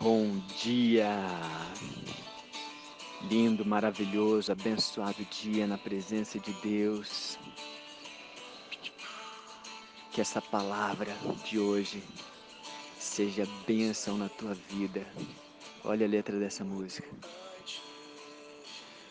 Bom dia! Lindo, maravilhoso, abençoado dia na presença de Deus. Que essa palavra de hoje seja bênção na tua vida. Olha a letra dessa música.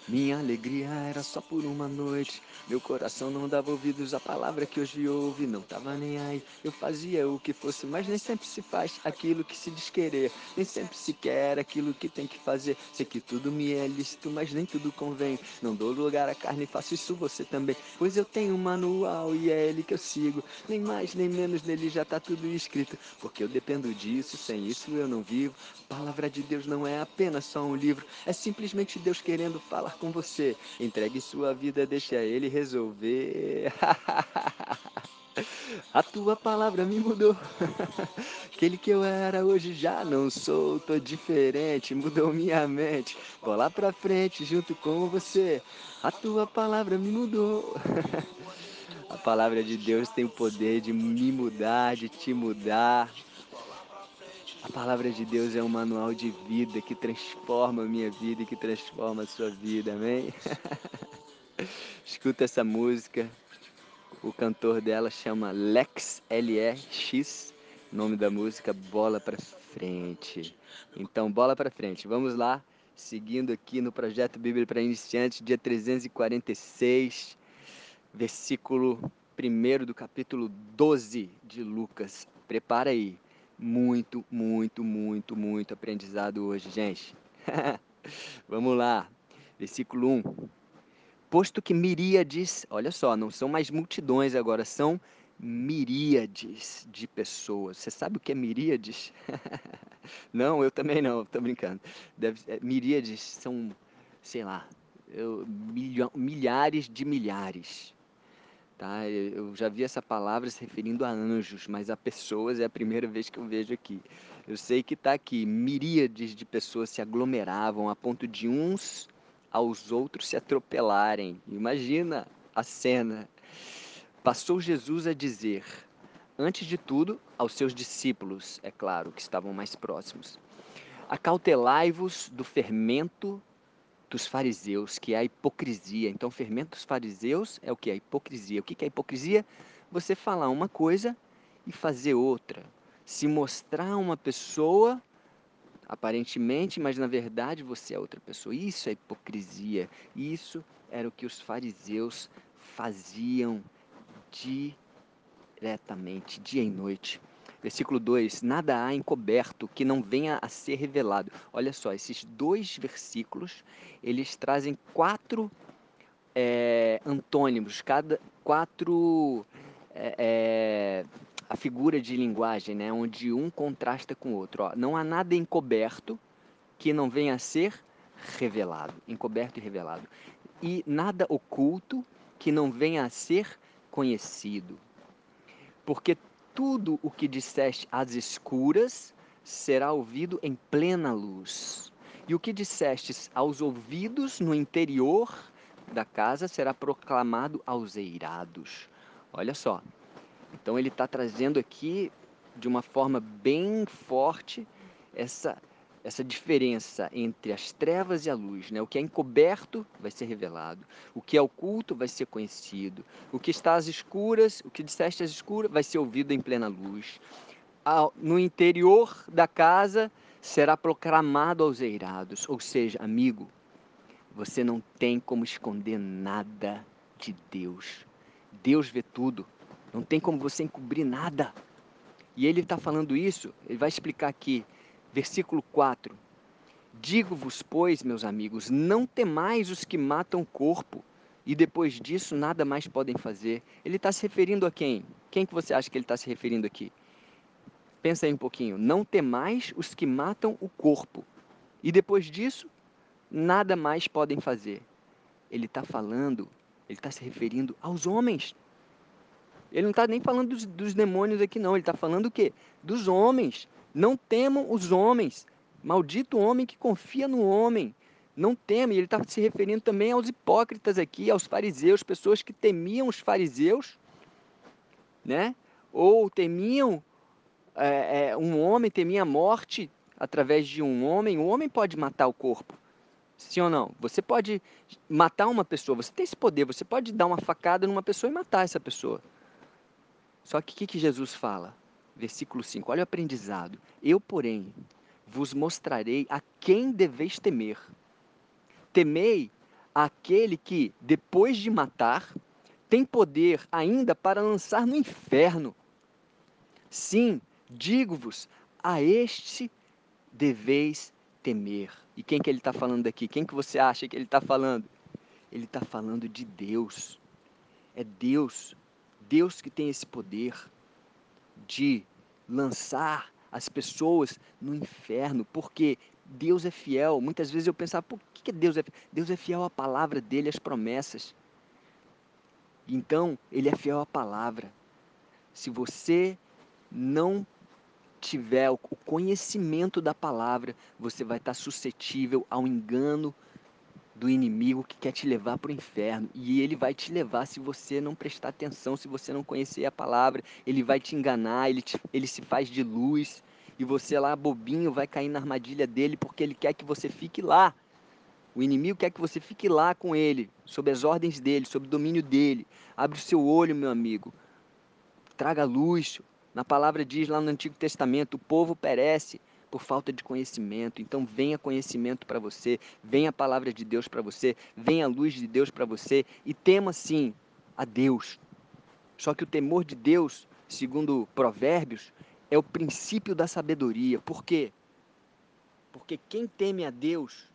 Minha alegria era só por uma noite. Meu coração não dava ouvidos à palavra que hoje ouve. Não tava nem aí. Eu fazia o que fosse, mas nem sempre se faz aquilo que se diz querer. Nem sempre se quer aquilo que tem que fazer. Sei que tudo me é lícito, mas nem tudo convém. Não dou lugar à carne, faço isso você também. Pois eu tenho um manual e é ele que eu sigo. Nem mais nem menos nele já tá tudo escrito. Porque eu dependo disso, sem isso eu não vivo. A palavra de Deus não é apenas só um livro, é simplesmente Deus querendo falar com você. Entregue sua vida, deixa ele resolver. A tua palavra me mudou. Aquele que eu era hoje já não sou, tô diferente, mudou minha mente. Vou lá pra frente junto com você. A tua palavra me mudou. A palavra de Deus tem o poder de me mudar, de te mudar. A palavra de Deus é um manual de vida que transforma a minha vida e que transforma a sua vida, amém? Escuta essa música. O cantor dela chama Lex L-E-X. Nome da música Bola para Frente. Então, bola para frente. Vamos lá, seguindo aqui no projeto Bíblia para Iniciantes, dia 346, versículo 1 do capítulo 12 de Lucas. Prepara aí muito, muito, muito, muito aprendizado hoje, gente. Vamos lá. Versículo 1. Posto que miríades, olha só, não são mais multidões agora, são miríades de pessoas. Você sabe o que é miríades? não, eu também não, estou brincando. Deve, é, miríades são, sei lá, eu, milhares de milhares. Tá? Eu já vi essa palavra se referindo a anjos, mas a pessoas é a primeira vez que eu vejo aqui. Eu sei que está aqui, miríades de pessoas se aglomeravam a ponto de uns aos outros se atropelarem. Imagina a cena. Passou Jesus a dizer, antes de tudo, aos seus discípulos, é claro, que estavam mais próximos: Acautelai-vos do fermento dos fariseus, que é a hipocrisia. Então, fermento dos fariseus é o que? A hipocrisia. O que é a hipocrisia? Você falar uma coisa e fazer outra. Se mostrar uma pessoa, aparentemente, mas na verdade você é outra pessoa. Isso é hipocrisia. Isso era o que os fariseus faziam diretamente, dia e noite. Versículo 2: Nada há encoberto que não venha a ser revelado. Olha só, esses dois versículos, eles trazem quatro é, antônimos, cada quatro é, é, a figura de linguagem, né, onde um contrasta com o outro. Ó, não há nada encoberto que não venha a ser revelado, encoberto e revelado, e nada oculto que não venha a ser conhecido. Porque tudo o que disseste às escuras será ouvido em plena luz. E o que dissestes aos ouvidos no interior da casa será proclamado aos eirados. Olha só. Então ele está trazendo aqui de uma forma bem forte essa essa diferença entre as trevas e a luz, né? O que é encoberto vai ser revelado, o que é oculto vai ser conhecido, o que está às escuras, o que disseste às escuras vai ser ouvido em plena luz. No interior da casa será proclamado aos eirados, ou seja, amigo, você não tem como esconder nada de Deus. Deus vê tudo, não tem como você encobrir nada. E ele está falando isso, ele vai explicar aqui Versículo 4: Digo-vos, pois, meus amigos, não temais os que matam o corpo, e depois disso nada mais podem fazer. Ele está se referindo a quem? Quem que você acha que ele está se referindo aqui? Pensa aí um pouquinho. Não temais os que matam o corpo, e depois disso nada mais podem fazer. Ele está falando, ele está se referindo aos homens. Ele não está nem falando dos, dos demônios aqui, não. Ele está falando o quê? Dos homens. Não temam os homens. Maldito homem que confia no homem. Não teme. Ele está se referindo também aos hipócritas aqui, aos fariseus, pessoas que temiam os fariseus, né? Ou temiam é, é, um homem temia a morte através de um homem, o homem pode matar o corpo. Sim ou não? Você pode matar uma pessoa, você tem esse poder, você pode dar uma facada numa pessoa e matar essa pessoa. Só que o que, que Jesus fala? Versículo 5, olha o aprendizado. Eu, porém, vos mostrarei a quem deveis temer. Temei aquele que, depois de matar, tem poder ainda para lançar no inferno. Sim, digo-vos, a este deveis temer. E quem que ele está falando aqui? Quem que você acha que ele está falando? Ele está falando de Deus. É Deus, Deus que tem esse poder de lançar as pessoas no inferno, porque Deus é fiel. Muitas vezes eu pensava, por que Deus é fiel? Deus é fiel à palavra dele, às promessas. Então, ele é fiel à palavra. Se você não tiver o conhecimento da palavra, você vai estar suscetível ao engano do inimigo que quer te levar para o inferno. E ele vai te levar se você não prestar atenção, se você não conhecer a palavra. Ele vai te enganar, ele, te, ele se faz de luz. E você lá, bobinho, vai cair na armadilha dele porque ele quer que você fique lá. O inimigo quer que você fique lá com ele, sob as ordens dele, sob o domínio dele. Abre o seu olho, meu amigo. Traga luz, na palavra diz lá no Antigo Testamento: o povo perece por falta de conhecimento. Então, venha conhecimento para você, venha a palavra de Deus para você, venha a luz de Deus para você e tema sim a Deus. Só que o temor de Deus, segundo Provérbios, é o princípio da sabedoria. Por quê? Porque quem teme a Deus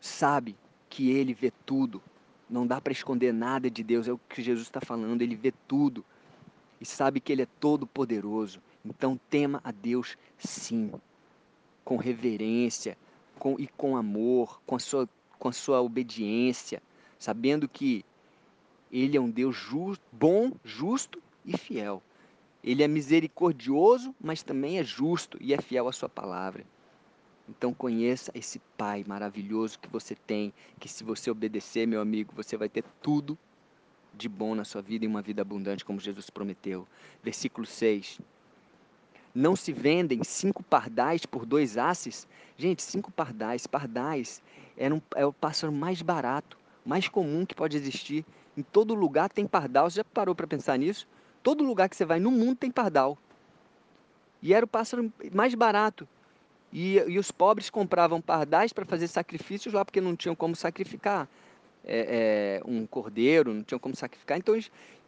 sabe que ele vê tudo. Não dá para esconder nada de Deus, é o que Jesus está falando, ele vê tudo e sabe que Ele é todo poderoso. Então tema a Deus sim, com reverência com, e com amor, com a, sua, com a sua obediência, sabendo que Ele é um Deus just, bom, justo e fiel. Ele é misericordioso, mas também é justo e é fiel à sua palavra. Então conheça esse Pai maravilhoso que você tem, que se você obedecer, meu amigo, você vai ter tudo de bom na sua vida e uma vida abundante, como Jesus prometeu. Versículo 6. Não se vendem cinco pardais por dois asses? Gente, cinco pardais. Pardais é, um, é o pássaro mais barato, mais comum que pode existir. Em todo lugar tem pardal. Você já parou para pensar nisso? Todo lugar que você vai no mundo tem pardal. E era o pássaro mais barato. E, e os pobres compravam pardais para fazer sacrifícios lá, porque não tinham como sacrificar é, é, um cordeiro, não tinham como sacrificar, então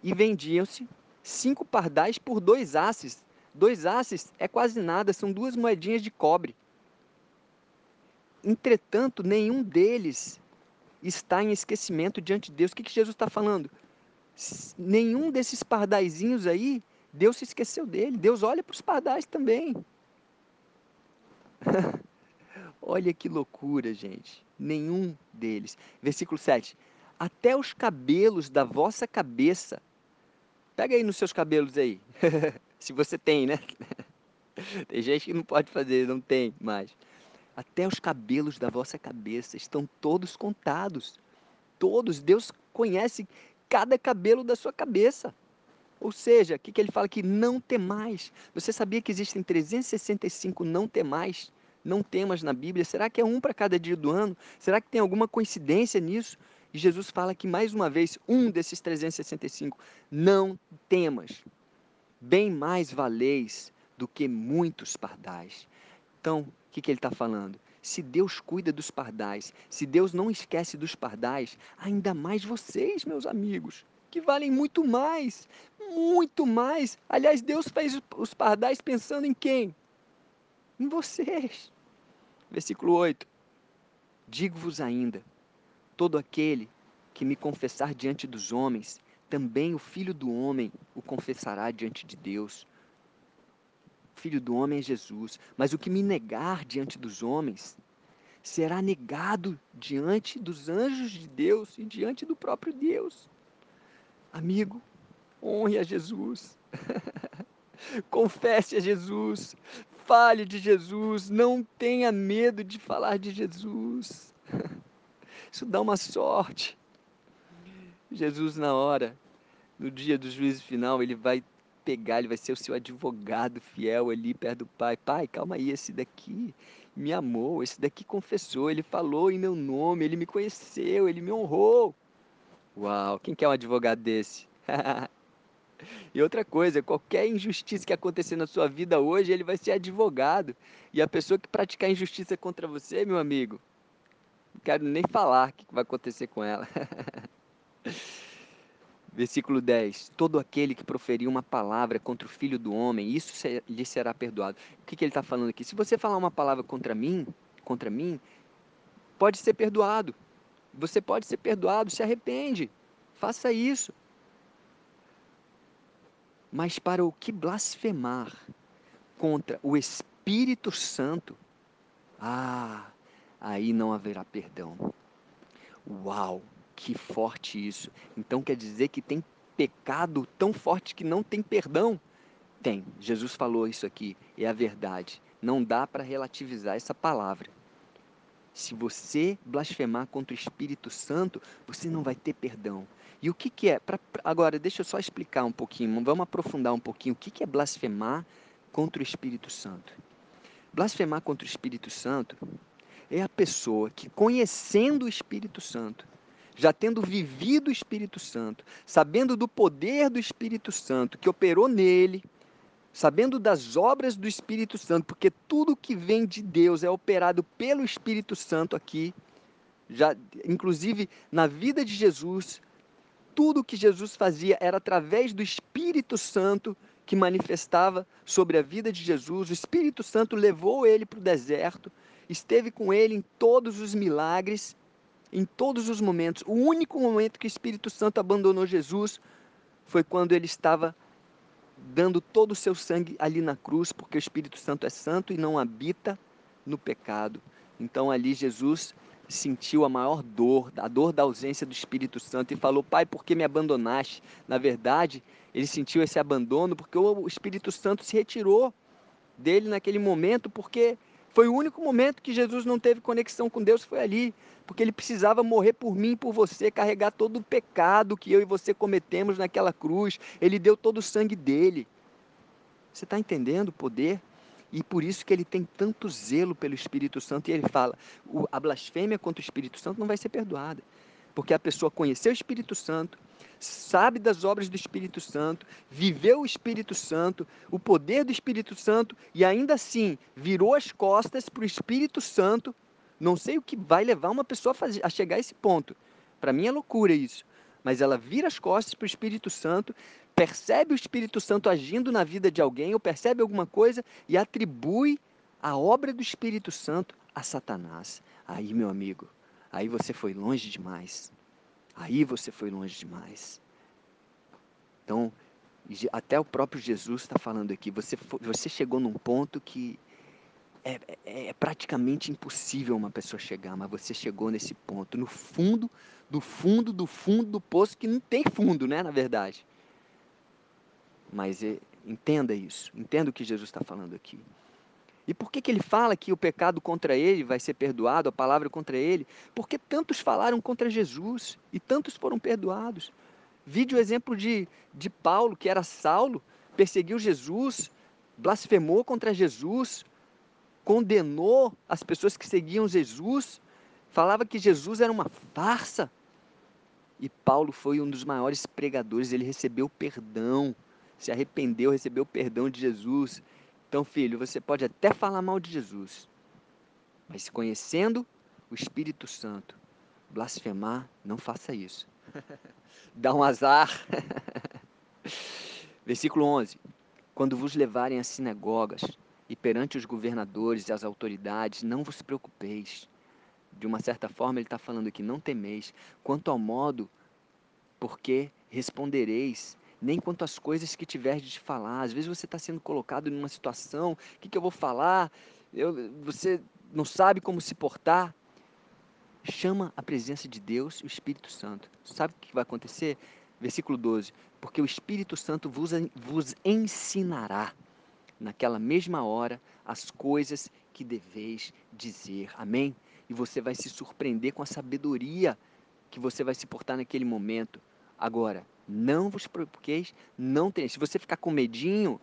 e vendiam-se cinco pardais por dois asses. Dois asses é quase nada, são duas moedinhas de cobre. Entretanto, nenhum deles está em esquecimento diante de Deus. O que, que Jesus está falando? Nenhum desses pardaizinhos aí, Deus se esqueceu dele. Deus olha para os pardais também. Olha que loucura, gente. Nenhum deles. Versículo 7. Até os cabelos da vossa cabeça. Pega aí nos seus cabelos aí. Se você tem, né? tem gente que não pode fazer, não tem mais. Até os cabelos da vossa cabeça estão todos contados. Todos. Deus conhece cada cabelo da sua cabeça. Ou seja, o que, que ele fala aqui? Não temais. Você sabia que existem 365 não temais? não temas na Bíblia? Será que é um para cada dia do ano? Será que tem alguma coincidência nisso? E Jesus fala que, mais uma vez, um desses 365, não temas, bem mais valeis do que muitos pardais. Então, o que, que ele está falando? Se Deus cuida dos pardais, se Deus não esquece dos pardais, ainda mais vocês, meus amigos, que valem muito mais, muito mais. Aliás, Deus fez os pardais pensando em quem? Em vocês. Versículo 8: Digo-vos ainda: todo aquele que me confessar diante dos homens, também o filho do homem o confessará diante de Deus. O filho do homem é Jesus, mas o que me negar diante dos homens será negado diante dos anjos de Deus e diante do próprio Deus. Amigo, honre a Jesus. Confesse a Jesus, fale de Jesus, não tenha medo de falar de Jesus. Isso dá uma sorte. Jesus, na hora, no dia do juízo final, ele vai pegar, ele vai ser o seu advogado fiel ali perto do pai. Pai, calma aí, esse daqui me amou, esse daqui confessou, ele falou em meu nome, ele me conheceu, ele me honrou. Uau, quem quer um advogado desse? e outra coisa, qualquer injustiça que acontecer na sua vida hoje, ele vai ser advogado. E a pessoa que praticar injustiça contra você, meu amigo, não quero nem falar o que vai acontecer com ela. Versículo 10: Todo aquele que proferir uma palavra contra o filho do homem, isso lhe será perdoado. O que, que ele está falando aqui? Se você falar uma palavra contra mim, contra mim, pode ser perdoado. Você pode ser perdoado, se arrepende. Faça isso. Mas para o que blasfemar contra o Espírito Santo, ah, aí não haverá perdão. Uau, que forte isso. Então quer dizer que tem pecado tão forte que não tem perdão? Tem. Jesus falou isso aqui, é a verdade. Não dá para relativizar essa palavra. Se você blasfemar contra o Espírito Santo, você não vai ter perdão. E o que, que é? Pra, agora, deixa eu só explicar um pouquinho, vamos aprofundar um pouquinho. O que, que é blasfemar contra o Espírito Santo? Blasfemar contra o Espírito Santo é a pessoa que, conhecendo o Espírito Santo, já tendo vivido o Espírito Santo, sabendo do poder do Espírito Santo que operou nele, sabendo das obras do Espírito Santo, porque tudo que vem de Deus é operado pelo Espírito Santo aqui, já inclusive na vida de Jesus, tudo que Jesus fazia era através do Espírito Santo que manifestava sobre a vida de Jesus. O Espírito Santo levou ele para o deserto, esteve com ele em todos os milagres, em todos os momentos. O único momento que o Espírito Santo abandonou Jesus foi quando ele estava dando todo o seu sangue ali na cruz, porque o Espírito Santo é santo e não habita no pecado. Então ali Jesus sentiu a maior dor, a dor da ausência do Espírito Santo e falou: Pai, por que me abandonaste? Na verdade, ele sentiu esse abandono porque o Espírito Santo se retirou dele naquele momento, porque foi o único momento que Jesus não teve conexão com Deus, foi ali, porque ele precisava morrer por mim e por você, carregar todo o pecado que eu e você cometemos naquela cruz. Ele deu todo o sangue dele. Você está entendendo o poder? E por isso que ele tem tanto zelo pelo Espírito Santo. E ele fala: a blasfêmia contra o Espírito Santo não vai ser perdoada. Porque a pessoa conheceu o Espírito Santo, sabe das obras do Espírito Santo, viveu o Espírito Santo, o poder do Espírito Santo e ainda assim virou as costas para o Espírito Santo. Não sei o que vai levar uma pessoa a, fazer, a chegar a esse ponto. Para mim é loucura isso. Mas ela vira as costas para o Espírito Santo, percebe o Espírito Santo agindo na vida de alguém ou percebe alguma coisa e atribui a obra do Espírito Santo a Satanás. Aí, meu amigo, aí você foi longe demais. Aí você foi longe demais. Então, até o próprio Jesus está falando aqui. Você, você chegou num ponto que é, é, é, praticamente impossível uma pessoa chegar, mas você chegou nesse ponto, no fundo, do fundo, do fundo do poço, que não tem fundo, né, na verdade. Mas é, entenda isso, entenda o que Jesus está falando aqui. E por que, que ele fala que o pecado contra ele vai ser perdoado, a palavra contra ele? Porque tantos falaram contra Jesus e tantos foram perdoados. Vide o exemplo de, de Paulo, que era Saulo, perseguiu Jesus, blasfemou contra Jesus, condenou as pessoas que seguiam Jesus, falava que Jesus era uma farsa. E Paulo foi um dos maiores pregadores, ele recebeu perdão, se arrependeu, recebeu perdão de Jesus então, filho, você pode até falar mal de Jesus, mas conhecendo o Espírito Santo, blasfemar, não faça isso. Dá um azar. Versículo 11: Quando vos levarem às sinagogas e perante os governadores e as autoridades, não vos preocupeis. De uma certa forma, ele está falando aqui: não temeis, quanto ao modo, porque respondereis nem quanto às coisas que tiveres de falar. Às vezes você está sendo colocado em uma situação, o que, que eu vou falar? Eu, você não sabe como se portar. Chama a presença de Deus, o Espírito Santo. Sabe o que vai acontecer? Versículo 12: Porque o Espírito Santo vos, vos ensinará naquela mesma hora as coisas que deveis dizer. Amém? E você vai se surpreender com a sabedoria que você vai se portar naquele momento. Agora, Não vos preocupeis, não tem. Se você ficar com medinho,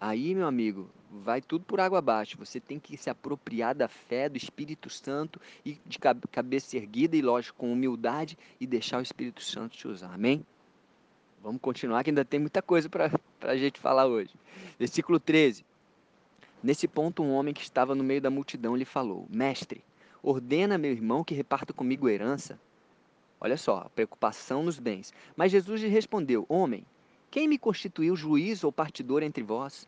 aí, meu amigo, vai tudo por água abaixo. Você tem que se apropriar da fé, do Espírito Santo e de cabeça erguida e, lógico, com humildade e deixar o Espírito Santo te usar. Amém? Vamos continuar que ainda tem muita coisa para a gente falar hoje. Versículo 13. Nesse ponto, um homem que estava no meio da multidão lhe falou: Mestre, ordena meu irmão que reparta comigo herança. Olha só, a preocupação nos bens. Mas Jesus lhe respondeu: Homem, quem me constituiu juiz ou partidor entre vós?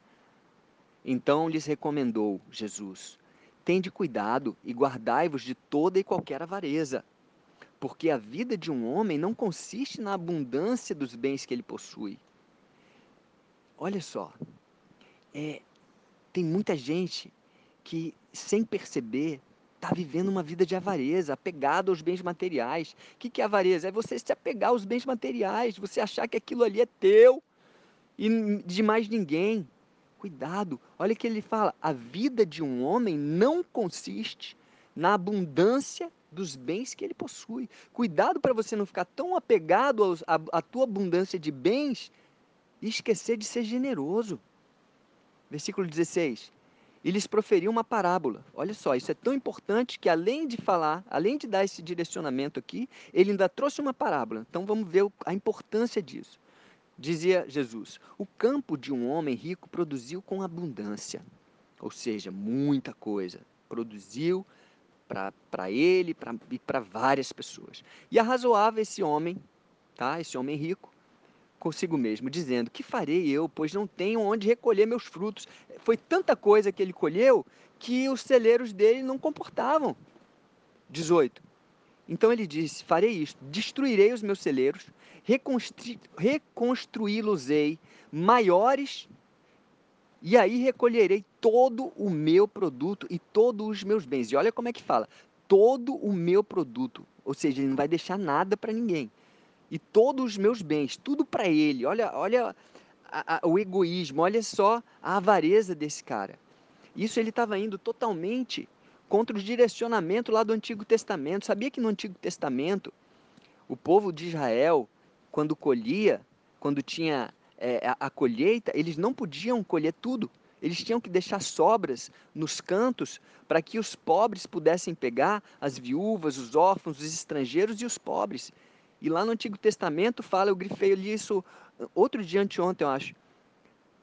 Então lhes recomendou Jesus: Tende cuidado e guardai-vos de toda e qualquer avareza, porque a vida de um homem não consiste na abundância dos bens que ele possui. Olha só, é, tem muita gente que, sem perceber, está vivendo uma vida de avareza, apegado aos bens materiais. O que, que é avareza? É você se apegar aos bens materiais, você achar que aquilo ali é teu e de mais ninguém. Cuidado, olha que ele fala: a vida de um homem não consiste na abundância dos bens que ele possui. Cuidado para você não ficar tão apegado à tua abundância de bens e esquecer de ser generoso. Versículo 16. E lhes proferiu uma parábola. Olha só, isso é tão importante que além de falar, além de dar esse direcionamento aqui, ele ainda trouxe uma parábola. Então vamos ver a importância disso. Dizia Jesus: O campo de um homem rico produziu com abundância, ou seja, muita coisa. Produziu para ele pra, e para várias pessoas. E arrazoava esse homem, tá? esse homem rico, consigo mesmo, dizendo: Que farei eu, pois não tenho onde recolher meus frutos? Foi tanta coisa que ele colheu que os celeiros dele não comportavam. 18. Então ele disse: Farei isto, destruirei os meus celeiros, reconstruí-los-ei maiores, e aí recolherei todo o meu produto e todos os meus bens. E olha como é que fala: todo o meu produto, ou seja, ele não vai deixar nada para ninguém. E todos os meus bens, tudo para ele. Olha, olha a, a, o egoísmo, olha só a avareza desse cara. Isso ele estava indo totalmente contra o direcionamento lá do Antigo Testamento. Sabia que no Antigo Testamento o povo de Israel, quando colhia, quando tinha é, a, a colheita, eles não podiam colher tudo. Eles tinham que deixar sobras nos cantos para que os pobres pudessem pegar, as viúvas, os órfãos, os estrangeiros e os pobres. E lá no Antigo Testamento fala, eu grifei ali isso outro dia anteontem, eu acho.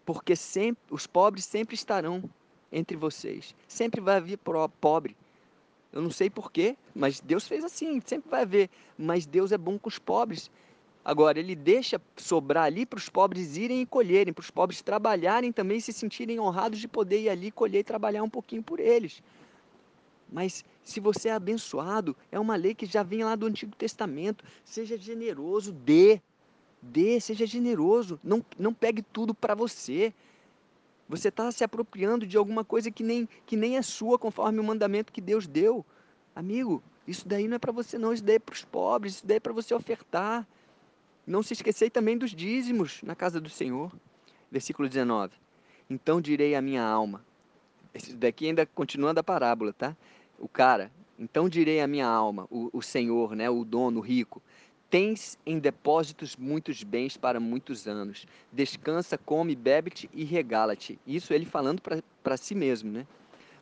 Porque sempre, os pobres sempre estarão entre vocês. Sempre vai haver pobre. Eu não sei porquê, mas Deus fez assim, sempre vai haver. Mas Deus é bom com os pobres. Agora, Ele deixa sobrar ali para os pobres irem e colherem, para os pobres trabalharem também, se sentirem honrados de poder ir ali colher e trabalhar um pouquinho por eles. Mas se você é abençoado, é uma lei que já vem lá do Antigo Testamento. Seja generoso, dê. Dê, seja generoso. Não, não pegue tudo para você. Você está se apropriando de alguma coisa que nem, que nem é sua, conforme o mandamento que Deus deu. Amigo, isso daí não é para você não, isso daí é para os pobres, isso daí é para você ofertar. Não se esquecer também dos dízimos na casa do Senhor. Versículo 19. Então direi à minha alma. Esse daqui ainda continuando a parábola, tá? O cara, então direi à minha alma, o, o Senhor, né, o dono, o rico, Tens em depósitos muitos bens para muitos anos. Descansa, come, bebe-te e regala-te. Isso ele falando para si mesmo, né?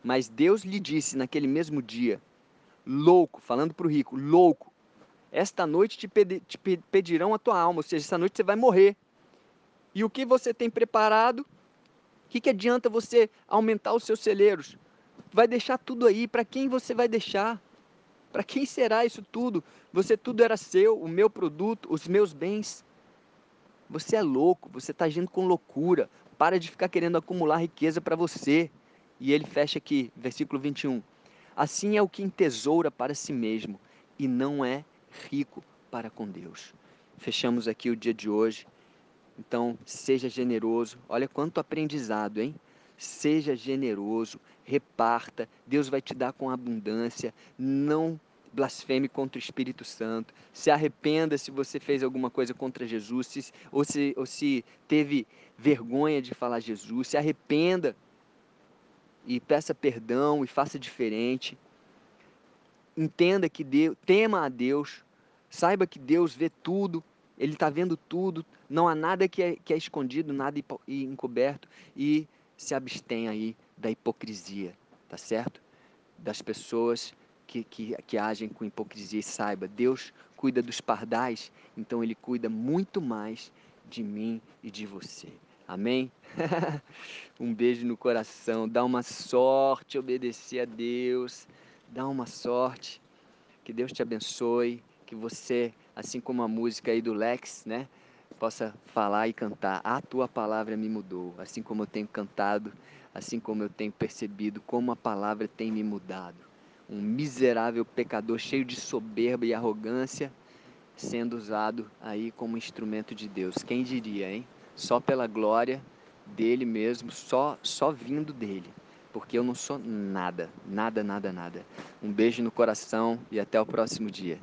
Mas Deus lhe disse naquele mesmo dia: Louco, falando para o rico, louco, esta noite te, pedi, te pedirão a tua alma, ou seja, esta noite você vai morrer. E o que você tem preparado? O que, que adianta você aumentar os seus celeiros? Vai deixar tudo aí, para quem você vai deixar? Para quem será isso tudo? Você tudo era seu, o meu produto, os meus bens. Você é louco, você está agindo com loucura. Para de ficar querendo acumular riqueza para você. E ele fecha aqui, versículo 21. Assim é o que entesoura para si mesmo e não é rico para com Deus. Fechamos aqui o dia de hoje. Então, seja generoso. Olha quanto aprendizado, hein? Seja generoso, reparta. Deus vai te dar com abundância. Não blasfeme contra o Espírito Santo, se arrependa se você fez alguma coisa contra Jesus, se, ou, se, ou se teve vergonha de falar Jesus, se arrependa e peça perdão e faça diferente. Entenda que Deus, tema a Deus, saiba que Deus vê tudo, Ele está vendo tudo, não há nada que é, que é escondido, nada encoberto e se abstém aí da hipocrisia, tá certo? Das pessoas que, que, que agem com hipocrisia e saiba, Deus cuida dos pardais, então Ele cuida muito mais de mim e de você. Amém? um beijo no coração, dá uma sorte obedecer a Deus, dá uma sorte, que Deus te abençoe, que você, assim como a música aí do Lex, né? Possa falar e cantar, a tua palavra me mudou, assim como eu tenho cantado, assim como eu tenho percebido como a palavra tem me mudado um miserável pecador cheio de soberba e arrogância, sendo usado aí como instrumento de Deus. Quem diria, hein? Só pela glória dele mesmo, só só vindo dele. Porque eu não sou nada, nada, nada, nada. Um beijo no coração e até o próximo dia.